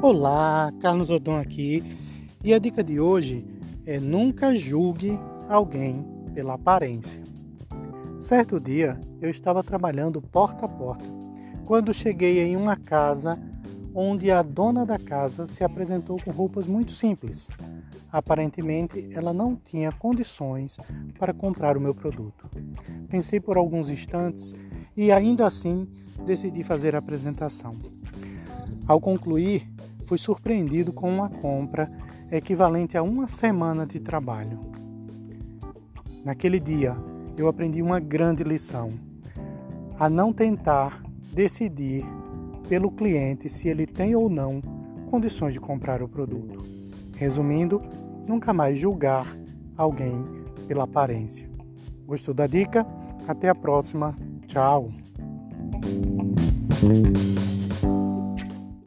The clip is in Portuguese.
Olá, Carlos Odon aqui. E a dica de hoje é nunca julgue alguém pela aparência. Certo dia, eu estava trabalhando porta a porta quando cheguei em uma casa onde a dona da casa se apresentou com roupas muito simples. Aparentemente, ela não tinha condições para comprar o meu produto. Pensei por alguns instantes e ainda assim decidi fazer a apresentação. Ao concluir, fui surpreendido com uma compra equivalente a uma semana de trabalho. Naquele dia, eu aprendi uma grande lição: a não tentar decidir pelo cliente se ele tem ou não condições de comprar o produto. Resumindo, nunca mais julgar alguém pela aparência. Gostou da dica? Até a próxima. Tchau.